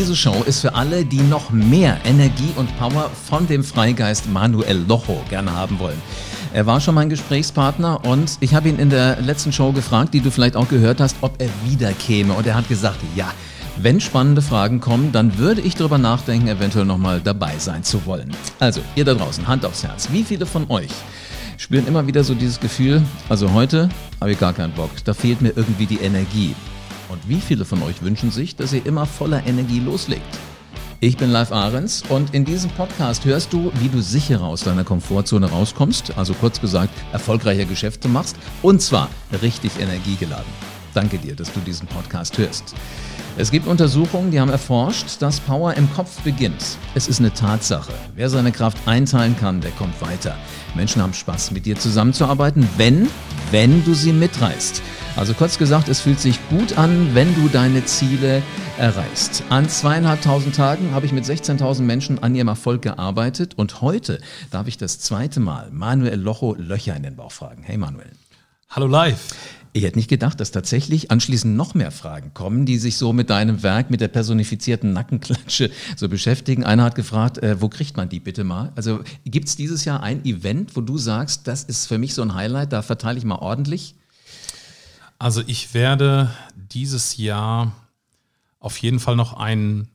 Diese Show ist für alle, die noch mehr Energie und Power von dem Freigeist Manuel Locho gerne haben wollen. Er war schon mein Gesprächspartner und ich habe ihn in der letzten Show gefragt, die du vielleicht auch gehört hast, ob er wieder käme. Und er hat gesagt, ja. Wenn spannende Fragen kommen, dann würde ich darüber nachdenken, eventuell nochmal dabei sein zu wollen. Also, ihr da draußen, Hand aufs Herz. Wie viele von euch spüren immer wieder so dieses Gefühl, also heute habe ich gar keinen Bock, da fehlt mir irgendwie die Energie. Und wie viele von euch wünschen sich, dass ihr immer voller Energie loslegt? Ich bin Live Ahrens und in diesem Podcast hörst du, wie du sicherer aus deiner Komfortzone rauskommst, also kurz gesagt, erfolgreiche Geschäfte machst und zwar richtig energiegeladen. Danke dir, dass du diesen Podcast hörst. Es gibt Untersuchungen, die haben erforscht, dass Power im Kopf beginnt. Es ist eine Tatsache. Wer seine Kraft einteilen kann, der kommt weiter. Menschen haben Spaß, mit dir zusammenzuarbeiten, wenn, wenn du sie mitreißt. Also kurz gesagt, es fühlt sich gut an, wenn du deine Ziele erreichst. An zweieinhalbtausend Tagen habe ich mit 16.000 Menschen an ihrem Erfolg gearbeitet und heute darf ich das zweite Mal Manuel Locho Löcher in den Bauch fragen. Hey Manuel. Hallo live. Ich hätte nicht gedacht, dass tatsächlich anschließend noch mehr Fragen kommen, die sich so mit deinem Werk, mit der personifizierten Nackenklatsche so beschäftigen. Einer hat gefragt, äh, wo kriegt man die bitte mal? Also gibt es dieses Jahr ein Event, wo du sagst, das ist für mich so ein Highlight, da verteile ich mal ordentlich? Also ich werde dieses Jahr auf jeden Fall noch ein,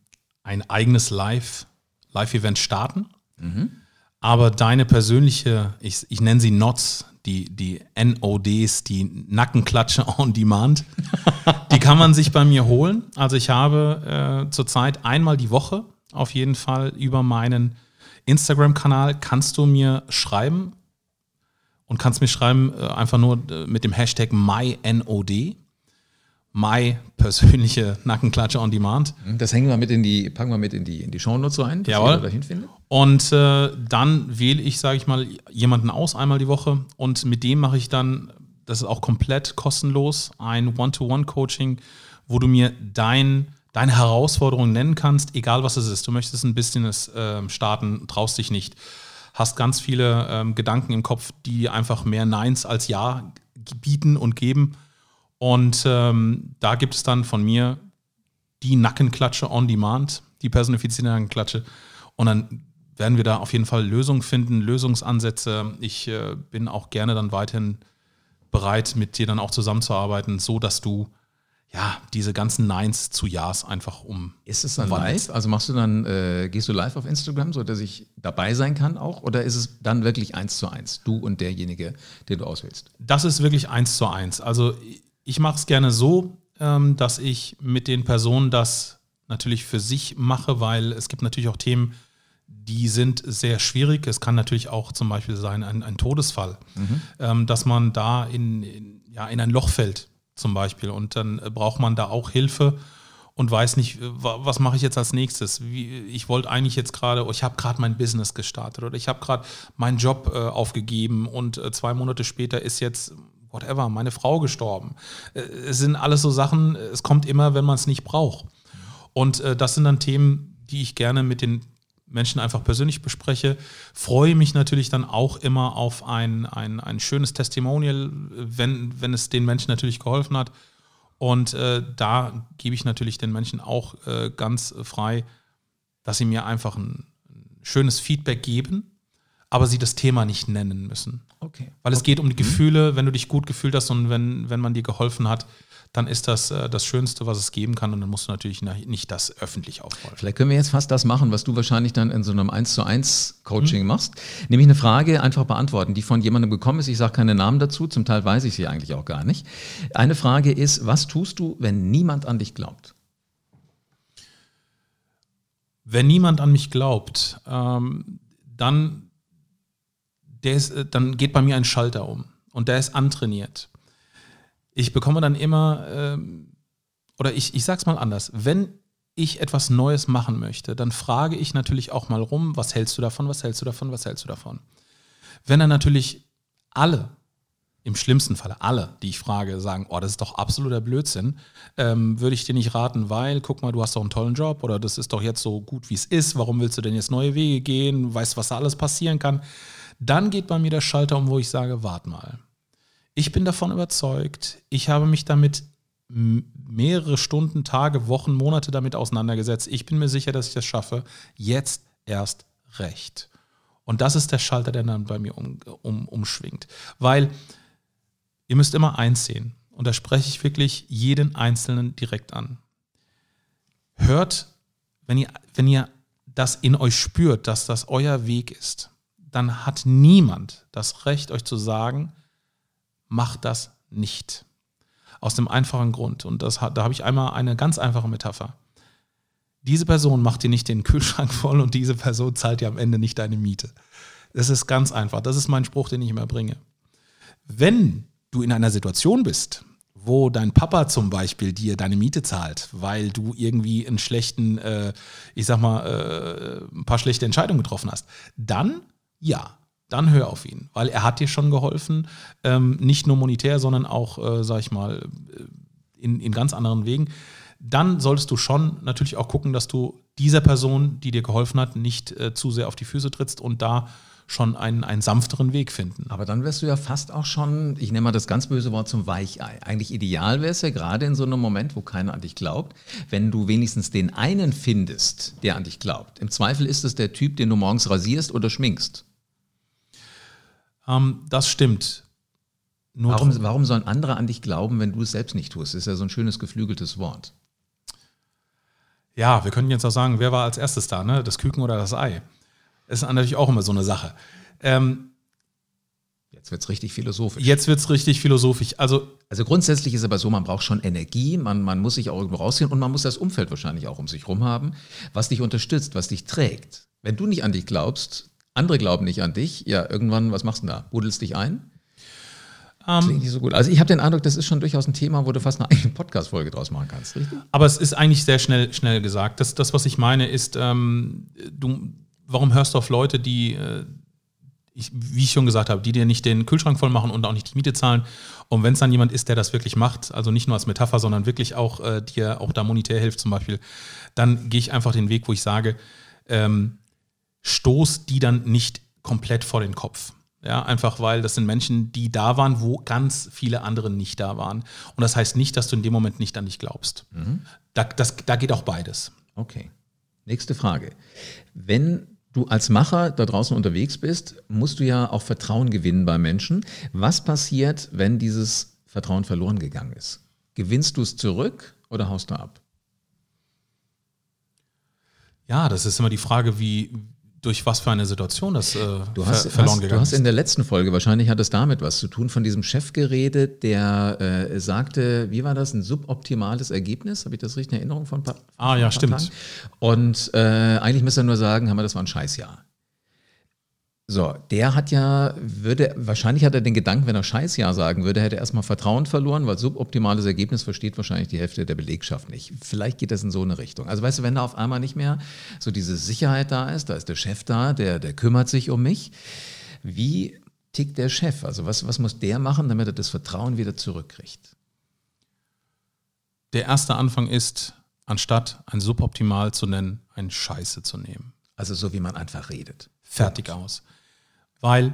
ein eigenes Live, Live-Event starten. Mhm. Aber deine persönliche, ich, ich nenne sie Nots, die, die NODs, die Nackenklatsche on Demand, die kann man sich bei mir holen. Also ich habe äh, zurzeit einmal die Woche auf jeden Fall über meinen Instagram-Kanal kannst du mir schreiben und kannst mir schreiben äh, einfach nur äh, mit dem Hashtag MyNOD. My persönliche Nackenklatsche on Demand. Das hängen wir mit in die, packen wir mit in die, in die Shownotes rein, dass Jawohl. dahin findet. Und äh, dann wähle ich, sage ich mal, jemanden aus einmal die Woche und mit dem mache ich dann, das ist auch komplett kostenlos, ein One-to-One-Coaching, wo du mir dein, deine Herausforderung nennen kannst, egal was es ist. Du möchtest ein Business äh, starten, traust dich nicht, hast ganz viele ähm, Gedanken im Kopf, die einfach mehr Neins als Ja bieten und geben und ähm, da gibt es dann von mir die Nackenklatsche on Demand, die personifizierte Nackenklatsche. Und dann werden wir da auf jeden Fall Lösungen finden, Lösungsansätze. Ich äh, bin auch gerne dann weiterhin bereit, mit dir dann auch zusammenzuarbeiten, so dass du ja diese ganzen Neins zu Ja's einfach um. Ist es dann live? Also machst du dann, äh, gehst du live auf Instagram, so dass ich dabei sein kann auch? Oder ist es dann wirklich eins zu eins, du und derjenige, den du auswählst? Das ist wirklich eins zu eins. Also ich mache es gerne so, ähm, dass ich mit den Personen das natürlich für sich mache, weil es gibt natürlich auch Themen, die sind sehr schwierig. Es kann natürlich auch zum Beispiel sein ein, ein Todesfall, mhm. ähm, dass man da in, in, ja, in ein Loch fällt zum Beispiel und dann braucht man da auch Hilfe und weiß nicht, was mache ich jetzt als nächstes. Wie, ich wollte eigentlich jetzt gerade, ich habe gerade mein Business gestartet oder ich habe gerade meinen Job äh, aufgegeben und äh, zwei Monate später ist jetzt whatever, meine Frau gestorben. Äh, es sind alles so Sachen, es kommt immer, wenn man es nicht braucht. Und äh, das sind dann Themen, die ich gerne mit den Menschen einfach persönlich bespreche. Freue mich natürlich dann auch immer auf ein, ein, ein schönes Testimonial, wenn, wenn es den Menschen natürlich geholfen hat. Und äh, da gebe ich natürlich den Menschen auch äh, ganz frei, dass sie mir einfach ein schönes Feedback geben, aber sie das Thema nicht nennen müssen. Okay. Weil es geht um die mhm. Gefühle, wenn du dich gut gefühlt hast und wenn, wenn man dir geholfen hat, dann ist das äh, das Schönste, was es geben kann und dann musst du natürlich nicht das öffentlich aufrollen. Vielleicht können wir jetzt fast das machen, was du wahrscheinlich dann in so einem 1 zu 1 Coaching mhm. machst. Nämlich eine Frage einfach beantworten, die von jemandem gekommen ist. Ich sage keine Namen dazu, zum Teil weiß ich sie eigentlich auch gar nicht. Eine Frage ist, was tust du, wenn niemand an dich glaubt? Wenn niemand an mich glaubt, ähm, dann der ist, äh, dann geht bei mir ein Schalter um und der ist antrainiert. Ich bekomme dann immer, ähm, oder ich, ich sag's mal anders, wenn ich etwas Neues machen möchte, dann frage ich natürlich auch mal rum, was hältst du davon, was hältst du davon, was hältst du davon? Wenn dann natürlich alle, im schlimmsten Falle alle, die ich frage, sagen, oh, das ist doch absoluter Blödsinn, ähm, würde ich dir nicht raten, weil, guck mal, du hast doch einen tollen Job oder das ist doch jetzt so gut, wie es ist, warum willst du denn jetzt neue Wege gehen, weißt, was da alles passieren kann? Dann geht bei mir der Schalter um, wo ich sage, wart mal. Ich bin davon überzeugt, ich habe mich damit mehrere Stunden, Tage, Wochen, Monate damit auseinandergesetzt. Ich bin mir sicher, dass ich das schaffe. Jetzt erst recht. Und das ist der Schalter, der dann bei mir um, um, umschwingt. Weil ihr müsst immer eins sehen. Und da spreche ich wirklich jeden Einzelnen direkt an. Hört, wenn ihr, wenn ihr das in euch spürt, dass das euer Weg ist, dann hat niemand das Recht, euch zu sagen, macht das nicht. Aus dem einfachen Grund. Und das, da habe ich einmal eine ganz einfache Metapher. Diese Person macht dir nicht den Kühlschrank voll und diese Person zahlt dir am Ende nicht deine Miete. Das ist ganz einfach. Das ist mein Spruch, den ich immer bringe. Wenn du in einer Situation bist, wo dein Papa zum Beispiel dir deine Miete zahlt, weil du irgendwie einen schlechten, äh, ich sag mal, äh, ein paar schlechte Entscheidungen getroffen hast, dann ja, dann hör auf ihn, weil er hat dir schon geholfen, ähm, nicht nur monetär, sondern auch, äh, sag ich mal, äh, in, in ganz anderen Wegen. Dann solltest du schon natürlich auch gucken, dass du dieser Person, die dir geholfen hat, nicht äh, zu sehr auf die Füße trittst und da schon einen, einen sanfteren Weg finden. Aber dann wärst du ja fast auch schon, ich nehme mal das ganz böse Wort zum Weichei. Eigentlich ideal wäre es ja gerade in so einem Moment, wo keiner an dich glaubt, wenn du wenigstens den einen findest, der an dich glaubt. Im Zweifel ist es der Typ, den du morgens rasierst oder schminkst. Ähm, das stimmt. Nur warum, warum sollen andere an dich glauben, wenn du es selbst nicht tust? Das ist ja so ein schönes geflügeltes Wort. Ja, wir können jetzt auch sagen, wer war als erstes da, ne? Das Küken oder das Ei? Das ist natürlich auch immer so eine Sache. Ähm, Jetzt wird es richtig philosophisch. Jetzt wird es richtig philosophisch. Also, also grundsätzlich ist es aber so, man braucht schon Energie, man, man muss sich auch irgendwo rausziehen und man muss das Umfeld wahrscheinlich auch um sich herum haben, was dich unterstützt, was dich trägt. Wenn du nicht an dich glaubst, andere glauben nicht an dich, ja, irgendwann, was machst du da? Budelst dich ein? Ähm, Klingt nicht so gut. Also ich habe den Eindruck, das ist schon durchaus ein Thema, wo du fast eine eigene Podcast-Folge draus machen kannst, richtig? Aber es ist eigentlich sehr schnell, schnell gesagt. Das, das was ich meine, ist, ähm, du, warum hörst du auf Leute, die, äh, ich, wie ich schon gesagt habe, die dir nicht den Kühlschrank voll machen und auch nicht die Miete zahlen? Und wenn es dann jemand ist, der das wirklich macht, also nicht nur als Metapher, sondern wirklich auch äh, dir auch da monetär hilft zum Beispiel, dann gehe ich einfach den Weg, wo ich sage, ähm, stoß die dann nicht komplett vor den Kopf. Ja, einfach weil das sind Menschen, die da waren, wo ganz viele andere nicht da waren. Und das heißt nicht, dass du in dem Moment nicht an dich glaubst. Mhm. Da, das, da geht auch beides. Okay. Nächste Frage. Wenn du als Macher da draußen unterwegs bist, musst du ja auch Vertrauen gewinnen bei Menschen. Was passiert, wenn dieses Vertrauen verloren gegangen ist? Gewinnst du es zurück oder haust du ab? Ja, das ist immer die Frage, wie, durch was für eine Situation das äh, du hast, ver verloren hast, gegangen Du hast in der letzten Folge, wahrscheinlich hat es damit was zu tun, von diesem Chef geredet, der äh, sagte, wie war das, ein suboptimales Ergebnis? Habe ich das richtig in Erinnerung von ein paar Ah ja, stimmt. Tagen? Und äh, eigentlich müsste er nur sagen, haben wir, das war ein Scheißjahr. So, der hat ja, würde, wahrscheinlich hat er den Gedanken, wenn er Scheißjahr sagen würde, hätte er erstmal Vertrauen verloren, weil suboptimales Ergebnis versteht wahrscheinlich die Hälfte der Belegschaft nicht. Vielleicht geht das in so eine Richtung. Also weißt du, wenn da auf einmal nicht mehr so diese Sicherheit da ist, da ist der Chef da, der, der kümmert sich um mich. Wie tickt der Chef? Also was, was muss der machen, damit er das Vertrauen wieder zurückkriegt? Der erste Anfang ist, anstatt ein suboptimal zu nennen, ein Scheiße zu nehmen. Also so wie man einfach redet. Fertig aus weil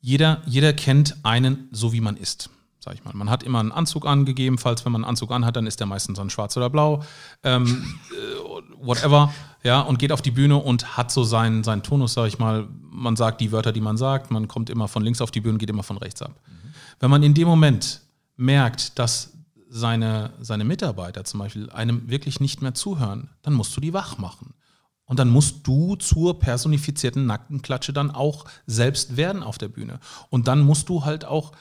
jeder, jeder kennt einen so, wie man ist. Sag ich mal. Man hat immer einen Anzug angegeben, falls wenn man einen Anzug anhat, dann ist der meistens dann schwarz oder blau, ähm, äh, whatever, ja, und geht auf die Bühne und hat so seinen, seinen Tonus, sag ich mal. Man sagt die Wörter, die man sagt, man kommt immer von links auf die Bühne, geht immer von rechts ab. Mhm. Wenn man in dem Moment merkt, dass seine, seine Mitarbeiter zum Beispiel einem wirklich nicht mehr zuhören, dann musst du die wach machen. Und dann musst du zur personifizierten Nackenklatsche dann auch selbst werden auf der Bühne. Und dann musst du halt auch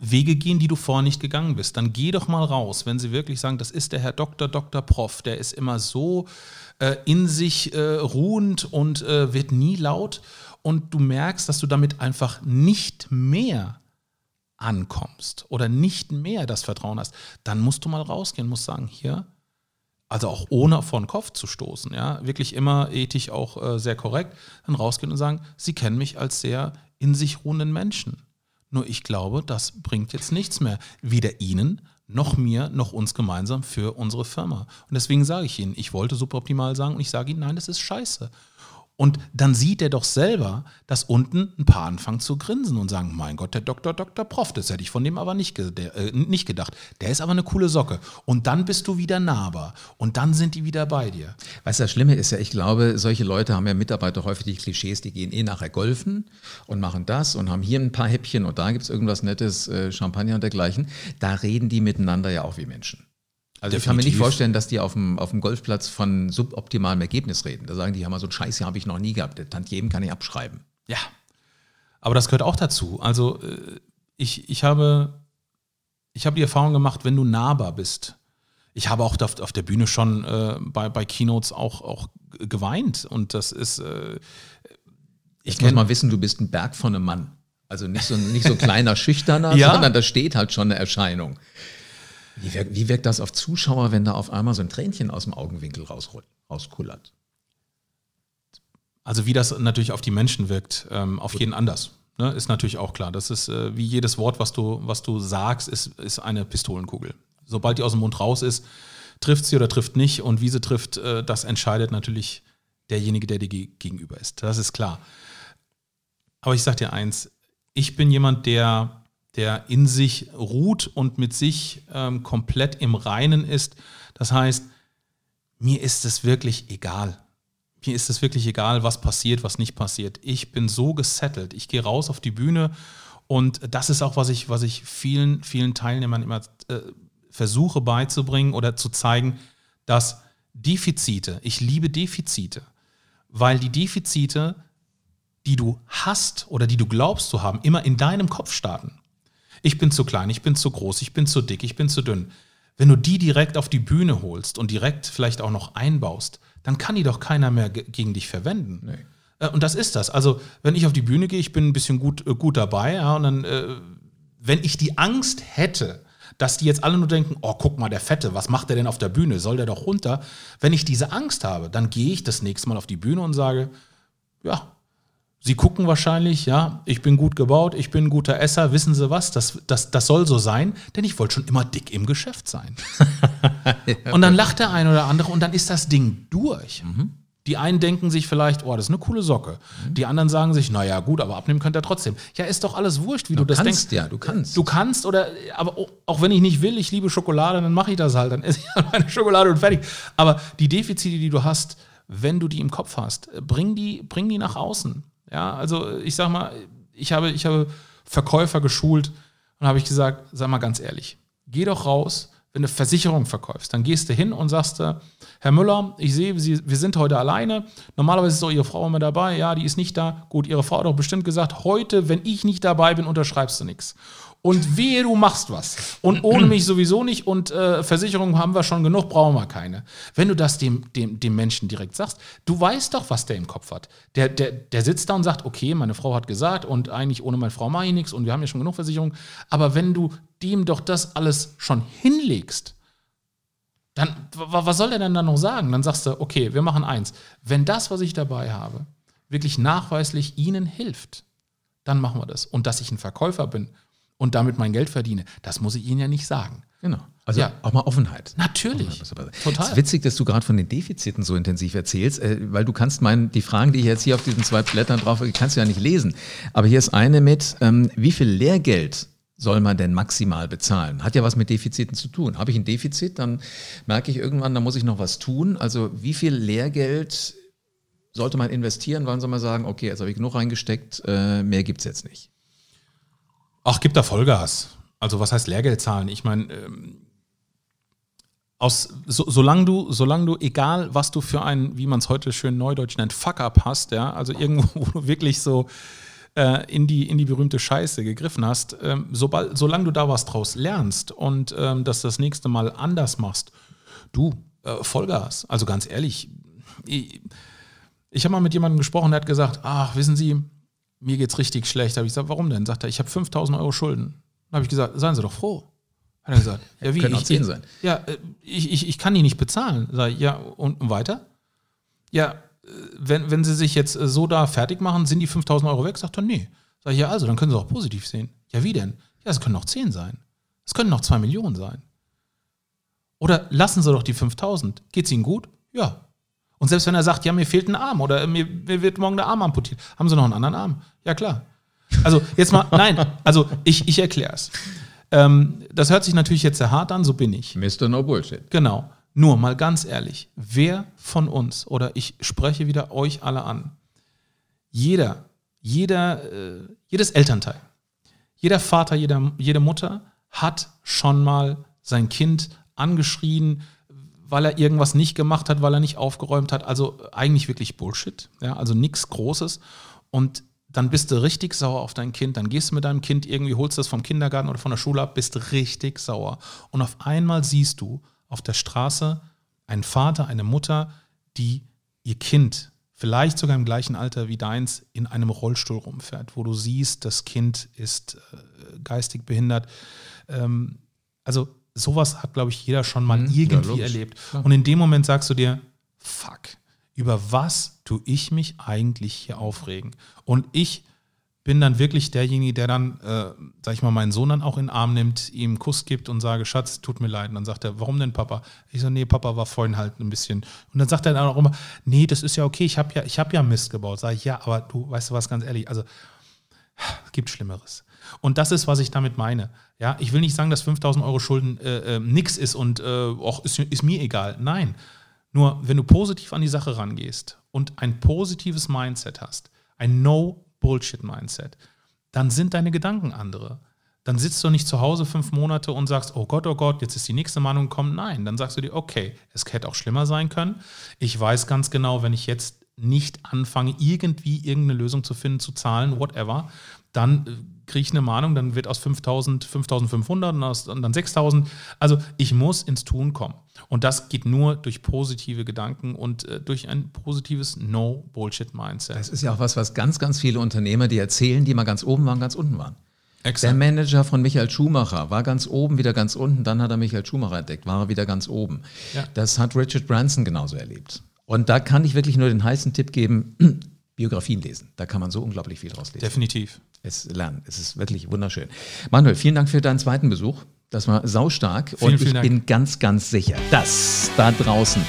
Wege gehen, die du vorher nicht gegangen bist. Dann geh doch mal raus, wenn sie wirklich sagen, das ist der Herr Doktor, Doktor Prof, der ist immer so äh, in sich äh, ruhend und äh, wird nie laut. Und du merkst, dass du damit einfach nicht mehr ankommst oder nicht mehr das Vertrauen hast. Dann musst du mal rausgehen, musst sagen, hier, also auch ohne vor den Kopf zu stoßen, ja, wirklich immer ethisch auch äh, sehr korrekt, dann rausgehen und sagen, Sie kennen mich als sehr in sich ruhenden Menschen. Nur ich glaube, das bringt jetzt nichts mehr, weder Ihnen noch mir noch uns gemeinsam für unsere Firma. Und deswegen sage ich Ihnen, ich wollte suboptimal sagen und ich sage Ihnen, nein, das ist scheiße. Und dann sieht er doch selber, dass unten ein paar anfangen zu grinsen und sagen, mein Gott, der Doktor, Doktor Prof, das hätte ich von dem aber nicht, der, äh, nicht gedacht. Der ist aber eine coole Socke. Und dann bist du wieder nahbar. Und dann sind die wieder bei dir. Weißt du, das Schlimme ist ja, ich glaube, solche Leute haben ja Mitarbeiter häufig die Klischees, die gehen eh nachher golfen und machen das und haben hier ein paar Häppchen und da gibt es irgendwas Nettes, äh, Champagner und dergleichen. Da reden die miteinander ja auch wie Menschen. Also Definitiv. ich kann mir nicht vorstellen, dass die auf dem, auf dem Golfplatz von suboptimalem Ergebnis reden. Da sagen die, ja mal so ein Scheiß hier habe ich noch nie gehabt. Der Tantiemen kann ich abschreiben. Ja. Aber das gehört auch dazu. Also äh, ich, ich, habe, ich habe die Erfahrung gemacht, wenn du nahbar bist. Ich habe auch auf der Bühne schon äh, bei, bei Keynotes auch, auch geweint. Und das ist. Äh, ich muss mal wissen, du bist ein Berg von einem Mann. Also nicht so, nicht so kleiner Schüchterner, ja? sondern da steht halt schon eine Erscheinung. Wie wirkt, wie wirkt, das auf Zuschauer, wenn da auf einmal so ein Tränchen aus dem Augenwinkel rauskullert? Also wie das natürlich auf die Menschen wirkt, ähm, auf jeden anders. Ne, ist natürlich auch klar. Das ist äh, wie jedes Wort, was du, was du sagst, ist, ist eine Pistolenkugel. Sobald die aus dem Mund raus ist, trifft sie oder trifft nicht. Und wie sie trifft, äh, das entscheidet natürlich derjenige, der dir gegenüber ist. Das ist klar. Aber ich sage dir eins, ich bin jemand, der der in sich ruht und mit sich ähm, komplett im Reinen ist. Das heißt, mir ist es wirklich egal. Mir ist es wirklich egal, was passiert, was nicht passiert. Ich bin so gesettelt. Ich gehe raus auf die Bühne und das ist auch, was ich, was ich vielen, vielen Teilnehmern immer äh, versuche beizubringen oder zu zeigen, dass Defizite, ich liebe Defizite, weil die Defizite, die du hast oder die du glaubst zu haben, immer in deinem Kopf starten. Ich bin zu klein, ich bin zu groß, ich bin zu dick, ich bin zu dünn. Wenn du die direkt auf die Bühne holst und direkt vielleicht auch noch einbaust, dann kann die doch keiner mehr gegen dich verwenden. Nee. Äh, und das ist das. Also, wenn ich auf die Bühne gehe, ich bin ein bisschen gut, äh, gut dabei, ja, und dann, äh, wenn ich die Angst hätte, dass die jetzt alle nur denken, oh, guck mal, der Fette, was macht der denn auf der Bühne? Soll der doch runter? Wenn ich diese Angst habe, dann gehe ich das nächste Mal auf die Bühne und sage, ja, Sie gucken wahrscheinlich, ja, ich bin gut gebaut, ich bin ein guter Esser, wissen Sie was, das, das, das soll so sein, denn ich wollte schon immer dick im Geschäft sein. und dann lacht der eine oder andere und dann ist das Ding durch. Mhm. Die einen denken sich vielleicht, oh, das ist eine coole Socke. Mhm. Die anderen sagen sich, naja, gut, aber abnehmen könnt ihr trotzdem. Ja, ist doch alles wurscht, wie du, du das kannst, denkst. Ja, du kannst. Du kannst oder, aber auch wenn ich nicht will, ich liebe Schokolade, dann mache ich das halt, dann esse ich halt meine Schokolade und fertig. Aber die Defizite, die du hast, wenn du die im Kopf hast, bring die, bring die nach außen. Ja, also ich sag mal, ich habe, ich habe Verkäufer geschult und habe ich gesagt, sag mal ganz ehrlich, geh doch raus, wenn du Versicherung verkaufst, dann gehst du hin und sagst, Herr Müller, ich sehe, Sie, wir sind heute alleine. Normalerweise ist doch Ihre Frau immer dabei. Ja, die ist nicht da. Gut, Ihre Frau hat doch bestimmt gesagt, heute, wenn ich nicht dabei bin, unterschreibst du nichts und wehe, du machst was. Und ohne mich sowieso nicht und äh, Versicherungen haben wir schon genug, brauchen wir keine. Wenn du das dem, dem, dem Menschen direkt sagst, du weißt doch, was der im Kopf hat. Der, der, der sitzt da und sagt, okay, meine Frau hat gesagt und eigentlich ohne meine Frau mache ich nichts und wir haben ja schon genug Versicherungen. Aber wenn du dem doch das alles schon hinlegst, dann, was soll der denn dann noch sagen? Dann sagst du, okay, wir machen eins. Wenn das, was ich dabei habe, wirklich nachweislich Ihnen hilft, dann machen wir das. Und dass ich ein Verkäufer bin und damit mein Geld verdiene. Das muss ich Ihnen ja nicht sagen. Genau. Also ja. auch mal Offenheit. Natürlich. Offenheit. Total. Es ist witzig, dass du gerade von den Defiziten so intensiv erzählst, äh, weil du kannst meinen, die Fragen, die ich jetzt hier auf diesen zwei Blättern drauf habe, kannst du ja nicht lesen. Aber hier ist eine mit, ähm, wie viel Lehrgeld soll man denn maximal bezahlen? Hat ja was mit Defiziten zu tun. Habe ich ein Defizit, dann merke ich irgendwann, da muss ich noch was tun. Also wie viel Lehrgeld sollte man investieren? Wann soll man sagen, okay, jetzt habe ich genug reingesteckt, äh, mehr gibt es jetzt nicht? Ach, gibt da Vollgas. Also was heißt Lehrgeld zahlen? Ich meine, ähm, so, solange du, solange du, egal was du für ein, wie man es heute schön neudeutsch nennt, Fuck-up hast, ja, also irgendwo, wo du wirklich so äh, in, die, in die berühmte Scheiße gegriffen hast, ähm, sobald, solange du da was draus lernst und ähm, das das nächste Mal anders machst, du, äh, Vollgas. Also ganz ehrlich, ich, ich habe mal mit jemandem gesprochen, der hat gesagt, ach, wissen Sie, mir geht's richtig schlecht. Habe ich gesagt, warum denn? Sagt er, ich habe 5000 Euro Schulden. Dann habe ich gesagt, seien Sie doch froh. Hat er gesagt, ja, wie? Können auch 10 sein. Ja, äh, ich, ich, ich kann die nicht bezahlen. Sag ich, ja, und weiter? Ja, äh, wenn, wenn Sie sich jetzt äh, so da fertig machen, sind die 5000 Euro weg? Sagt er, nee. Sag ich, ja, also, dann können Sie auch positiv sehen. Ja, wie denn? Ja, es können auch 10 sein. Es können noch 2 Millionen sein. Oder lassen Sie doch die 5000. Geht's Ihnen gut? Ja. Und selbst wenn er sagt, ja, mir fehlt ein Arm oder mir, mir wird morgen der Arm amputiert, haben Sie noch einen anderen Arm? Ja, klar. Also jetzt mal, nein, also ich, ich erkläre es. Ähm, das hört sich natürlich jetzt sehr hart an, so bin ich. Mr. No Bullshit. Genau. Nur mal ganz ehrlich, wer von uns, oder ich spreche wieder euch alle an, jeder, jeder, äh, jedes Elternteil, jeder Vater, jeder, jede Mutter hat schon mal sein Kind angeschrien, weil er irgendwas nicht gemacht hat, weil er nicht aufgeräumt hat. Also eigentlich wirklich Bullshit. Ja, also nichts Großes. Und dann bist du richtig sauer auf dein Kind. Dann gehst du mit deinem Kind irgendwie, holst das vom Kindergarten oder von der Schule ab, bist richtig sauer. Und auf einmal siehst du auf der Straße einen Vater, eine Mutter, die ihr Kind, vielleicht sogar im gleichen Alter wie deins, in einem Rollstuhl rumfährt, wo du siehst, das Kind ist äh, geistig behindert. Ähm, also sowas hat, glaube ich, jeder schon mal mhm, irgendwie ja, erlebt. Klar. Und in dem Moment sagst du dir, fuck, über was tue ich mich eigentlich hier aufregen? Und ich bin dann wirklich derjenige, der dann, äh, sag ich mal, meinen Sohn dann auch in den Arm nimmt, ihm einen Kuss gibt und sage, Schatz, tut mir leid. Und dann sagt er, warum denn Papa? Ich so, nee, Papa war vorhin halt ein bisschen. Und dann sagt er dann auch immer, nee, das ist ja okay, ich habe ja, hab ja Mist gebaut. Sag ich, ja, aber du, weißt du was, ganz ehrlich, also es gibt Schlimmeres. Und das ist, was ich damit meine. Ja, ich will nicht sagen, dass 5000 Euro Schulden äh, äh, nix ist und äh, auch ist, ist mir egal. Nein. Nur, wenn du positiv an die Sache rangehst und ein positives Mindset hast, ein No-Bullshit-Mindset, dann sind deine Gedanken andere. Dann sitzt du nicht zu Hause fünf Monate und sagst, oh Gott, oh Gott, jetzt ist die nächste Mahnung gekommen. Nein, dann sagst du dir, okay, es hätte auch schlimmer sein können. Ich weiß ganz genau, wenn ich jetzt nicht anfange, irgendwie irgendeine Lösung zu finden, zu zahlen, whatever, dann äh, kriege ich eine Mahnung, dann wird aus 5000 5500 und, aus, und dann 6000. Also ich muss ins Tun kommen. Und das geht nur durch positive Gedanken und äh, durch ein positives No-Bullshit-Mindset. Das ist ja auch was, was ganz, ganz viele Unternehmer, die erzählen, die mal ganz oben waren, ganz unten waren. Exakt. Der Manager von Michael Schumacher war ganz oben, wieder ganz unten, dann hat er Michael Schumacher entdeckt, war er wieder ganz oben. Ja. Das hat Richard Branson genauso erlebt. Und da kann ich wirklich nur den heißen Tipp geben, Biografien lesen. Da kann man so unglaublich viel draus lesen. Definitiv. Es lernen. Es ist wirklich wunderschön. Manuel, vielen Dank für deinen zweiten Besuch. Das war saustark. Vielen, und ich bin ganz, ganz sicher, dass da draußen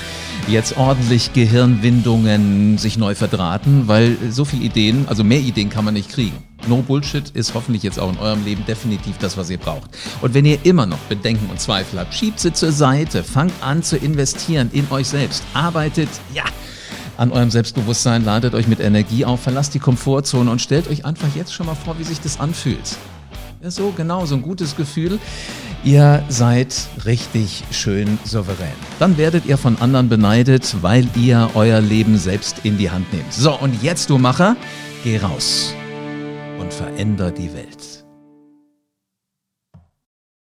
jetzt ordentlich Gehirnwindungen sich neu verdrahten, weil so viele Ideen, also mehr Ideen kann man nicht kriegen. No Bullshit ist hoffentlich jetzt auch in eurem Leben definitiv das, was ihr braucht. Und wenn ihr immer noch Bedenken und Zweifel habt, schiebt sie zur Seite, fangt an zu investieren in euch selbst, arbeitet, ja, an eurem Selbstbewusstsein, ladet euch mit Energie auf, verlasst die Komfortzone und stellt euch einfach jetzt schon mal vor, wie sich das anfühlt. Ja, so genau, so ein gutes Gefühl. Ihr seid richtig schön souverän. Dann werdet ihr von anderen beneidet, weil ihr euer Leben selbst in die Hand nehmt. So, und jetzt, du Macher, geh raus und veränder die Welt.